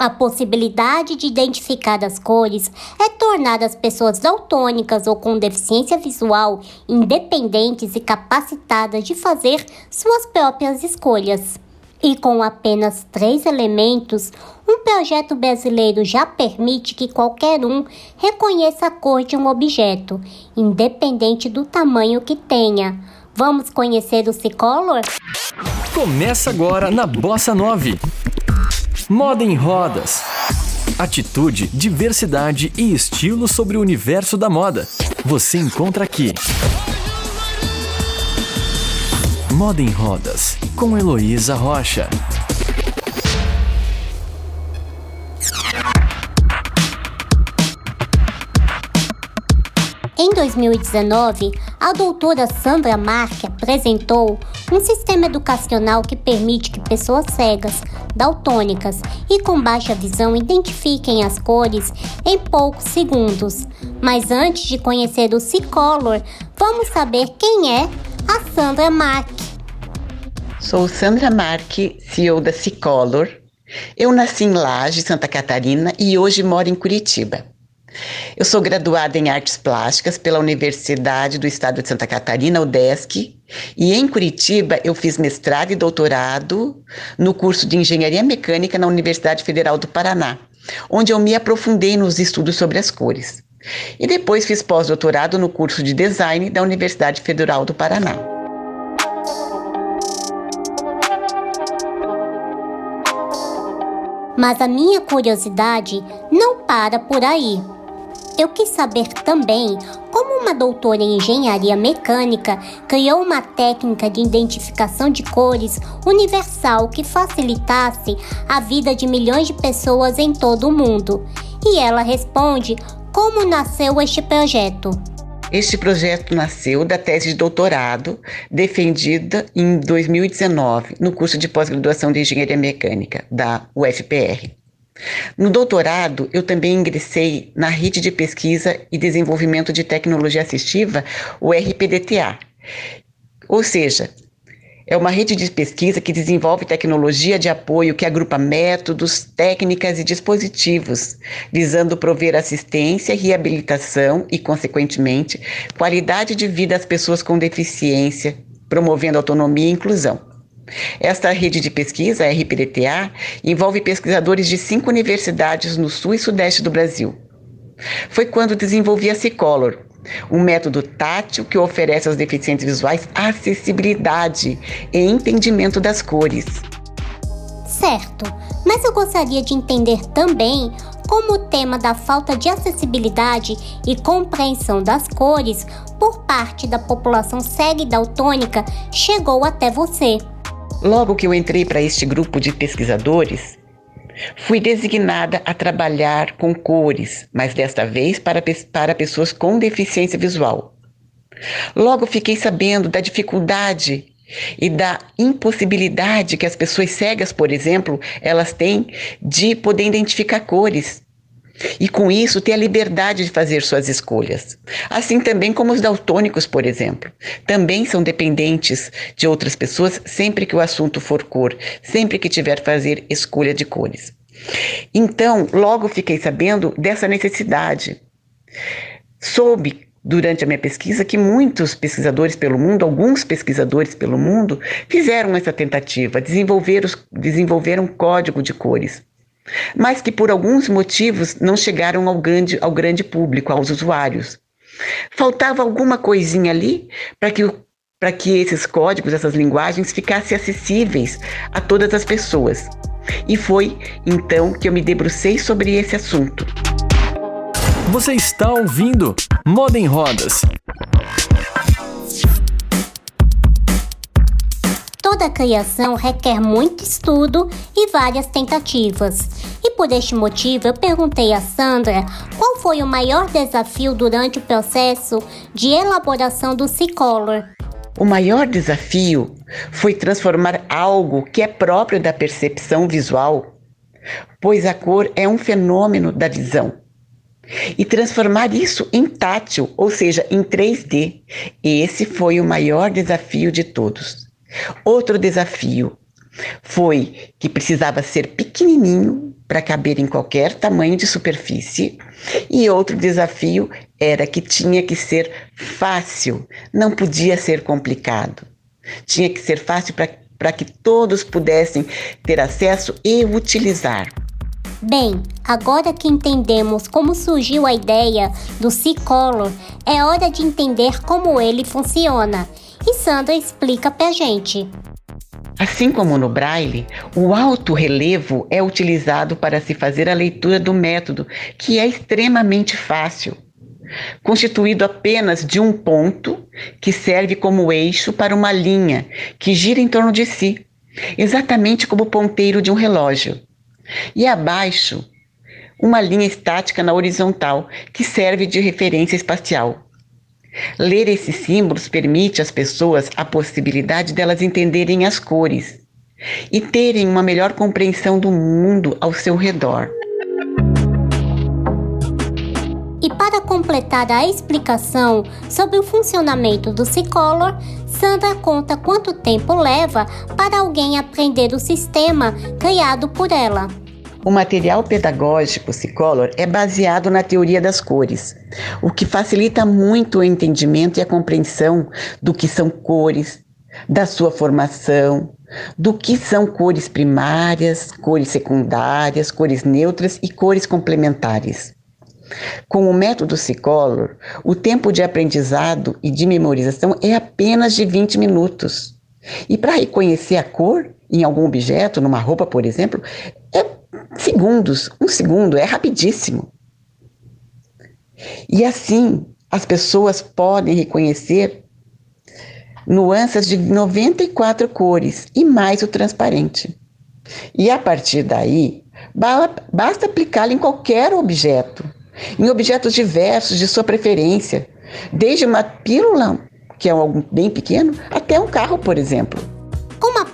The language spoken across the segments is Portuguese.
A possibilidade de identificar as cores é tornar as pessoas daltônicas ou com deficiência visual independentes e capacitadas de fazer suas próprias escolhas. E com apenas três elementos, um projeto brasileiro já permite que qualquer um reconheça a cor de um objeto, independente do tamanho que tenha. Vamos conhecer o Cicolor? Começa agora na Bossa 9. Moda em rodas. Atitude, diversidade e estilo sobre o universo da moda. Você encontra aqui. Moda em Rodas, com Heloísa Rocha. Em 2019, a doutora Sandra Marque apresentou um sistema educacional que permite que pessoas cegas, daltônicas e com baixa visão identifiquem as cores em poucos segundos. Mas antes de conhecer o C-Color, vamos saber quem é a Sandra Marque. Sou Sandra Marque, CEO da C-Color. Eu nasci em Laje, Santa Catarina e hoje moro em Curitiba. Eu sou graduada em Artes Plásticas pela Universidade do Estado de Santa Catarina, UDESC, e em Curitiba eu fiz mestrado e doutorado no curso de Engenharia Mecânica na Universidade Federal do Paraná, onde eu me aprofundei nos estudos sobre as cores. E depois fiz pós-doutorado no curso de Design da Universidade Federal do Paraná. Mas a minha curiosidade não para por aí. Eu quis saber também como uma doutora em engenharia mecânica criou uma técnica de identificação de cores universal que facilitasse a vida de milhões de pessoas em todo o mundo. E ela responde como nasceu este projeto. Este projeto nasceu da tese de doutorado defendida em 2019 no curso de pós-graduação de Engenharia Mecânica da UFPR. No doutorado, eu também ingressei na Rede de Pesquisa e Desenvolvimento de Tecnologia Assistiva, o RPDTA. Ou seja, é uma rede de pesquisa que desenvolve tecnologia de apoio que agrupa métodos, técnicas e dispositivos, visando prover assistência, reabilitação e, consequentemente, qualidade de vida às pessoas com deficiência, promovendo autonomia e inclusão. Esta rede de pesquisa, a RPDTA, envolve pesquisadores de cinco universidades no sul e sudeste do Brasil. Foi quando desenvolvi a Cicolor, um método tátil que oferece aos deficientes visuais acessibilidade e entendimento das cores. Certo, mas eu gostaria de entender também como o tema da falta de acessibilidade e compreensão das cores por parte da população cega e daltônica chegou até você. Logo que eu entrei para este grupo de pesquisadores, fui designada a trabalhar com cores, mas desta vez para, para pessoas com deficiência visual. Logo fiquei sabendo da dificuldade e da impossibilidade que as pessoas cegas, por exemplo, elas têm de poder identificar cores e com isso ter a liberdade de fazer suas escolhas. Assim também como os daltônicos, por exemplo, também são dependentes de outras pessoas sempre que o assunto for cor, sempre que tiver fazer escolha de cores. Então, logo fiquei sabendo dessa necessidade. Soube durante a minha pesquisa que muitos pesquisadores pelo mundo, alguns pesquisadores pelo mundo, fizeram essa tentativa, desenvolveram, desenvolveram código de cores mas que por alguns motivos não chegaram ao grande, ao grande público, aos usuários. Faltava alguma coisinha ali para que, que esses códigos, essas linguagens ficassem acessíveis a todas as pessoas. E foi então que eu me debrucei sobre esse assunto. Você está ouvindo Moda em Rodas. Toda criação requer muito estudo e várias tentativas. E por este motivo eu perguntei a Sandra qual foi o maior desafio durante o processo de elaboração do C-Color. O maior desafio foi transformar algo que é próprio da percepção visual, pois a cor é um fenômeno da visão, e transformar isso em tátil, ou seja, em 3D. Esse foi o maior desafio de todos. Outro desafio foi que precisava ser pequenininho para caber em qualquer tamanho de superfície, e outro desafio era que tinha que ser fácil, não podia ser complicado. Tinha que ser fácil para que todos pudessem ter acesso e utilizar. Bem, agora que entendemos como surgiu a ideia do C-Color, é hora de entender como ele funciona. E Sandra explica pra gente. Assim como no braille, o alto relevo é utilizado para se fazer a leitura do método, que é extremamente fácil. Constituído apenas de um ponto que serve como eixo para uma linha que gira em torno de si, exatamente como o ponteiro de um relógio. E abaixo, uma linha estática na horizontal que serve de referência espacial. Ler esses símbolos permite às pessoas a possibilidade delas entenderem as cores e terem uma melhor compreensão do mundo ao seu redor. E para completar a explicação sobre o funcionamento do C-Color, Sandra conta quanto tempo leva para alguém aprender o sistema criado por ela. O material pedagógico Cicolor é baseado na teoria das cores, o que facilita muito o entendimento e a compreensão do que são cores, da sua formação, do que são cores primárias, cores secundárias, cores neutras e cores complementares. Com o método Cicolor, o tempo de aprendizado e de memorização é apenas de 20 minutos. E para reconhecer a cor em algum objeto, numa roupa, por exemplo, é segundos, um segundo, é rapidíssimo. E assim, as pessoas podem reconhecer nuances de 94 cores e mais o transparente. E a partir daí, basta aplicá-lo em qualquer objeto, em objetos diversos de sua preferência, desde uma pílula, que é algo bem pequeno, até um carro, por exemplo.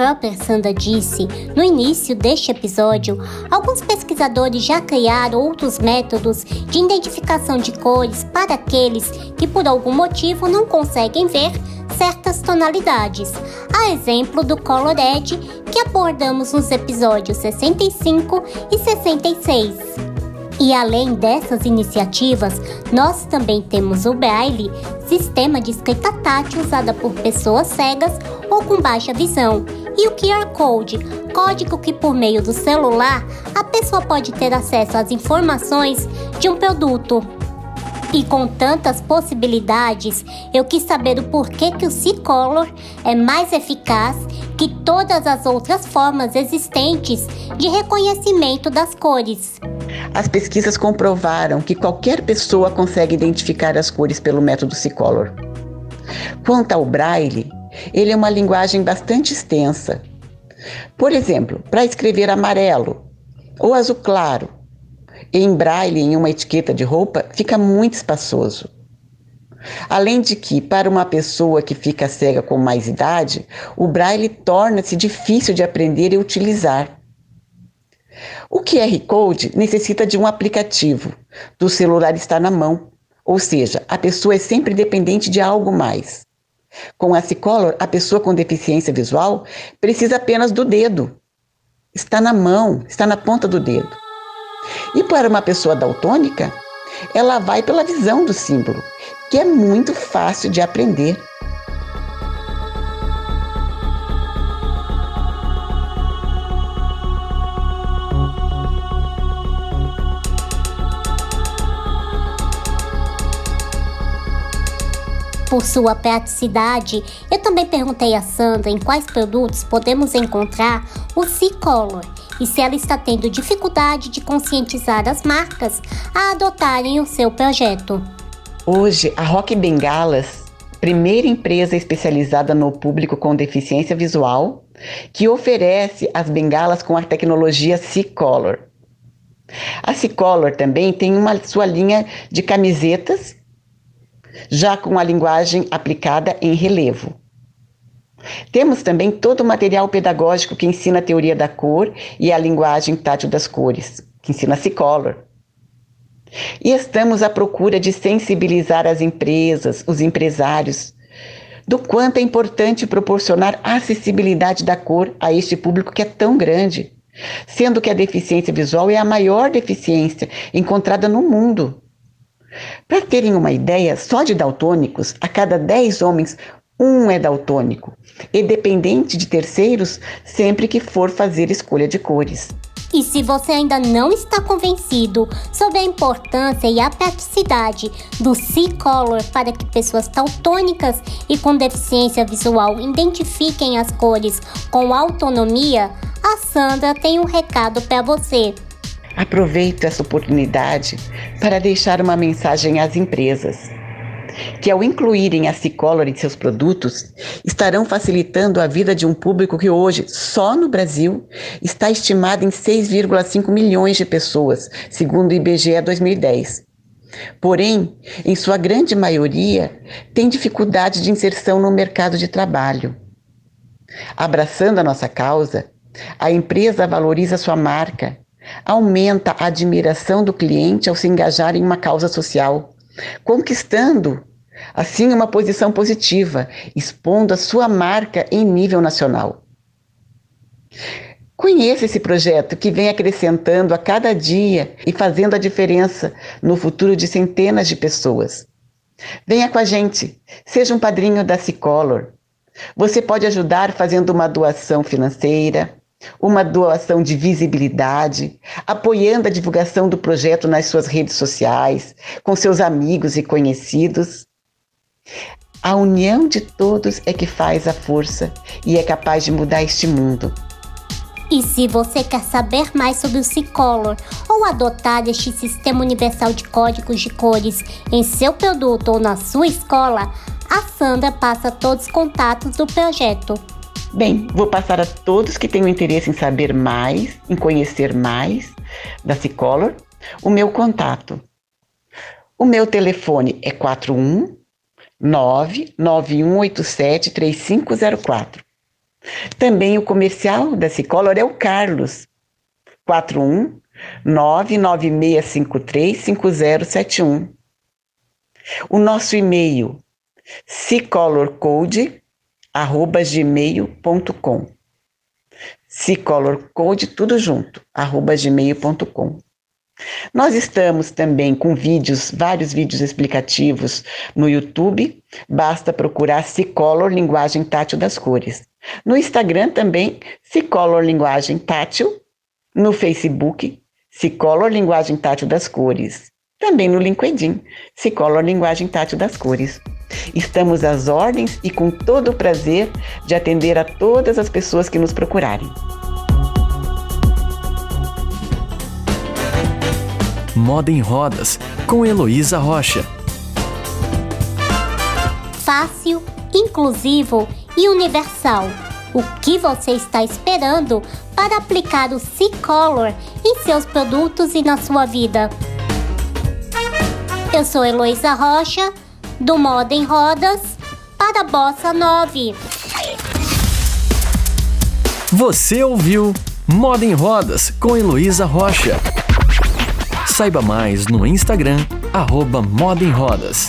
Própria Sandra disse no início deste episódio, alguns pesquisadores já criaram outros métodos de identificação de cores para aqueles que por algum motivo não conseguem ver certas tonalidades, a exemplo do Colored que abordamos nos episódios 65 e 66. E além dessas iniciativas, nós também temos o Braille, sistema de escrita tátil usada por pessoas cegas ou com baixa visão, e o QR Code, código que por meio do celular a pessoa pode ter acesso às informações de um produto. E com tantas possibilidades, eu quis saber o porquê que o C-Color é mais eficaz que todas as outras formas existentes de reconhecimento das cores. As pesquisas comprovaram que qualquer pessoa consegue identificar as cores pelo método C-Color. Quanto ao braille, ele é uma linguagem bastante extensa. Por exemplo, para escrever amarelo ou azul claro, em braille em uma etiqueta de roupa fica muito espaçoso. Além de que, para uma pessoa que fica cega com mais idade, o braille torna-se difícil de aprender e utilizar. O QR Code necessita de um aplicativo, do celular está na mão, ou seja, a pessoa é sempre dependente de algo mais. Com a Cicolor, a pessoa com deficiência visual precisa apenas do dedo. Está na mão, está na ponta do dedo. E para uma pessoa daltônica, ela vai pela visão do símbolo, que é muito fácil de aprender. Por sua praticidade, eu também perguntei a Sandra em quais produtos podemos encontrar o C-Color e se ela está tendo dificuldade de conscientizar as marcas a adotarem o seu projeto. Hoje, a Rock Bengalas, primeira empresa especializada no público com deficiência visual, que oferece as bengalas com a tecnologia C-Color. A C-Color também tem uma sua linha de camisetas já com a linguagem aplicada em relevo. Temos também todo o material pedagógico que ensina a teoria da cor e a linguagem tátil das cores, que ensina C-Color. E estamos à procura de sensibilizar as empresas, os empresários, do quanto é importante proporcionar acessibilidade da cor a este público que é tão grande, sendo que a deficiência visual é a maior deficiência encontrada no mundo. Para terem uma ideia, só de daltônicos, a cada 10 homens, um é daltônico, e dependente de terceiros sempre que for fazer escolha de cores. E se você ainda não está convencido sobre a importância e a praticidade do C-Color para que pessoas daltônicas e com deficiência visual identifiquem as cores com autonomia, a Sandra tem um recado para você. Aproveito essa oportunidade para deixar uma mensagem às empresas que ao incluírem a Cicolor em seus produtos, estarão facilitando a vida de um público que hoje, só no Brasil, está estimado em 6,5 milhões de pessoas, segundo o IBGE 2010. Porém, em sua grande maioria, tem dificuldade de inserção no mercado de trabalho. Abraçando a nossa causa, a empresa valoriza sua marca, aumenta a admiração do cliente ao se engajar em uma causa social, conquistando assim uma posição positiva, expondo a sua marca em nível nacional. Conheça esse projeto que vem acrescentando a cada dia e fazendo a diferença no futuro de centenas de pessoas. Venha com a gente, seja um padrinho da Cicolor. Você pode ajudar fazendo uma doação financeira, uma doação de visibilidade, apoiando a divulgação do projeto nas suas redes sociais, com seus amigos e conhecidos. A união de todos é que faz a força e é capaz de mudar este mundo. E se você quer saber mais sobre o C-Color ou adotar este sistema universal de códigos de cores em seu produto ou na sua escola, a Sandra passa todos os contatos do projeto. Bem, vou passar a todos que tenham interesse em saber mais, em conhecer mais da C-Color, o meu contato. O meu telefone é 41 991873504. Também o comercial da Cicolor é o Carlos, 41 996535071. O nosso e-mail cicolorcode@gmail.com. Cicolorcode tudo junto, arroba gmail.com. Nós estamos também com vídeos, vários vídeos explicativos no YouTube. Basta procurar Cicolor Linguagem Tátil das Cores. No Instagram também, Cicolor Linguagem Tátil. No Facebook, Cicolor Linguagem Tátil das Cores. Também no LinkedIn, Cicolor Linguagem Tátil das Cores. Estamos às ordens e com todo o prazer de atender a todas as pessoas que nos procurarem. Moda em Rodas, com Heloísa Rocha. Fácil, inclusivo e universal. O que você está esperando para aplicar o C-Color em seus produtos e na sua vida? Eu sou Heloísa Rocha, do Moda em Rodas, para Bossa 9. Você ouviu Moda em Rodas com Heloísa Rocha. Saiba mais no Instagram, arroba Moda em Rodas.